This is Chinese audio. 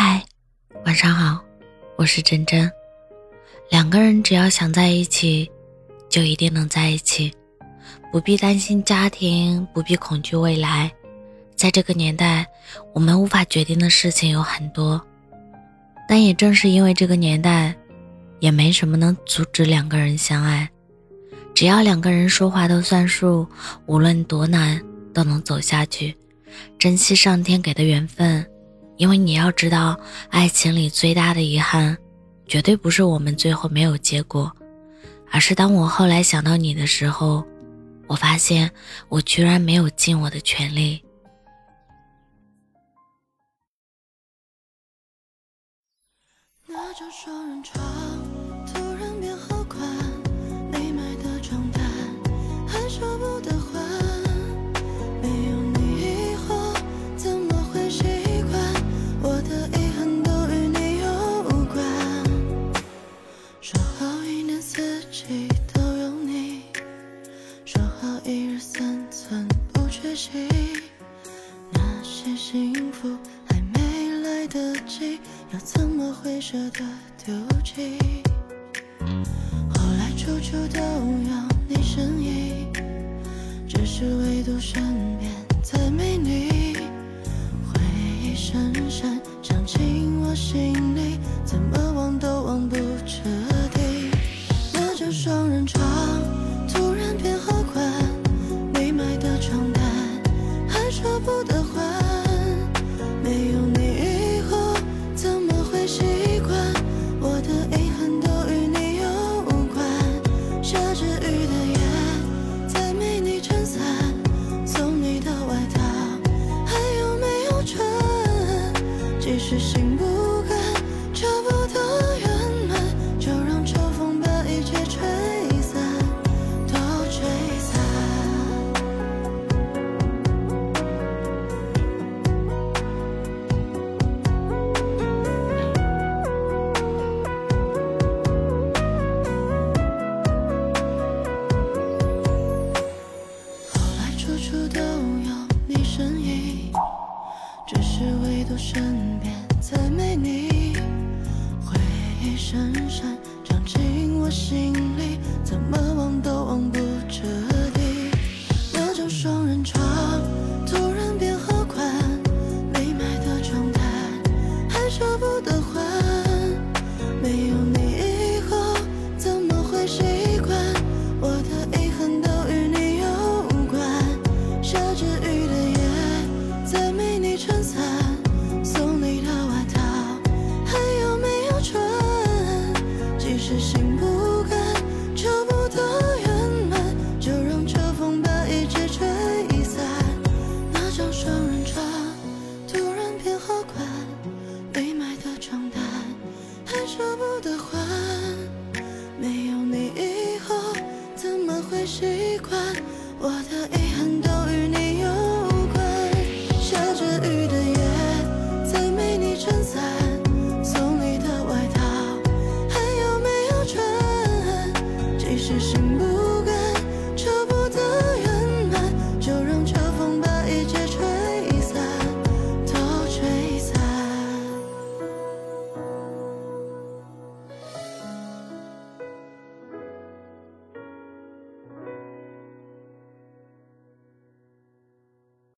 嗨，晚上好，我是真真。两个人只要想在一起，就一定能在一起，不必担心家庭，不必恐惧未来。在这个年代，我们无法决定的事情有很多，但也正是因为这个年代，也没什么能阻止两个人相爱。只要两个人说话都算数，无论多难都能走下去。珍惜上天给的缘分。因为你要知道，爱情里最大的遗憾，绝对不是我们最后没有结果，而是当我后来想到你的时候，我发现我居然没有尽我的全力。那张双人床那些幸福还没来得及，又怎么会舍得丢弃？后来处处都有你身影，只是唯独身边再没你。回忆深深藏进我心里，怎么忘都忘不彻底。那张双人床是心不甘，找不到圆满，就让秋风把一切吹散，都吹散。后来处处都有你身影，只是唯独身深深 move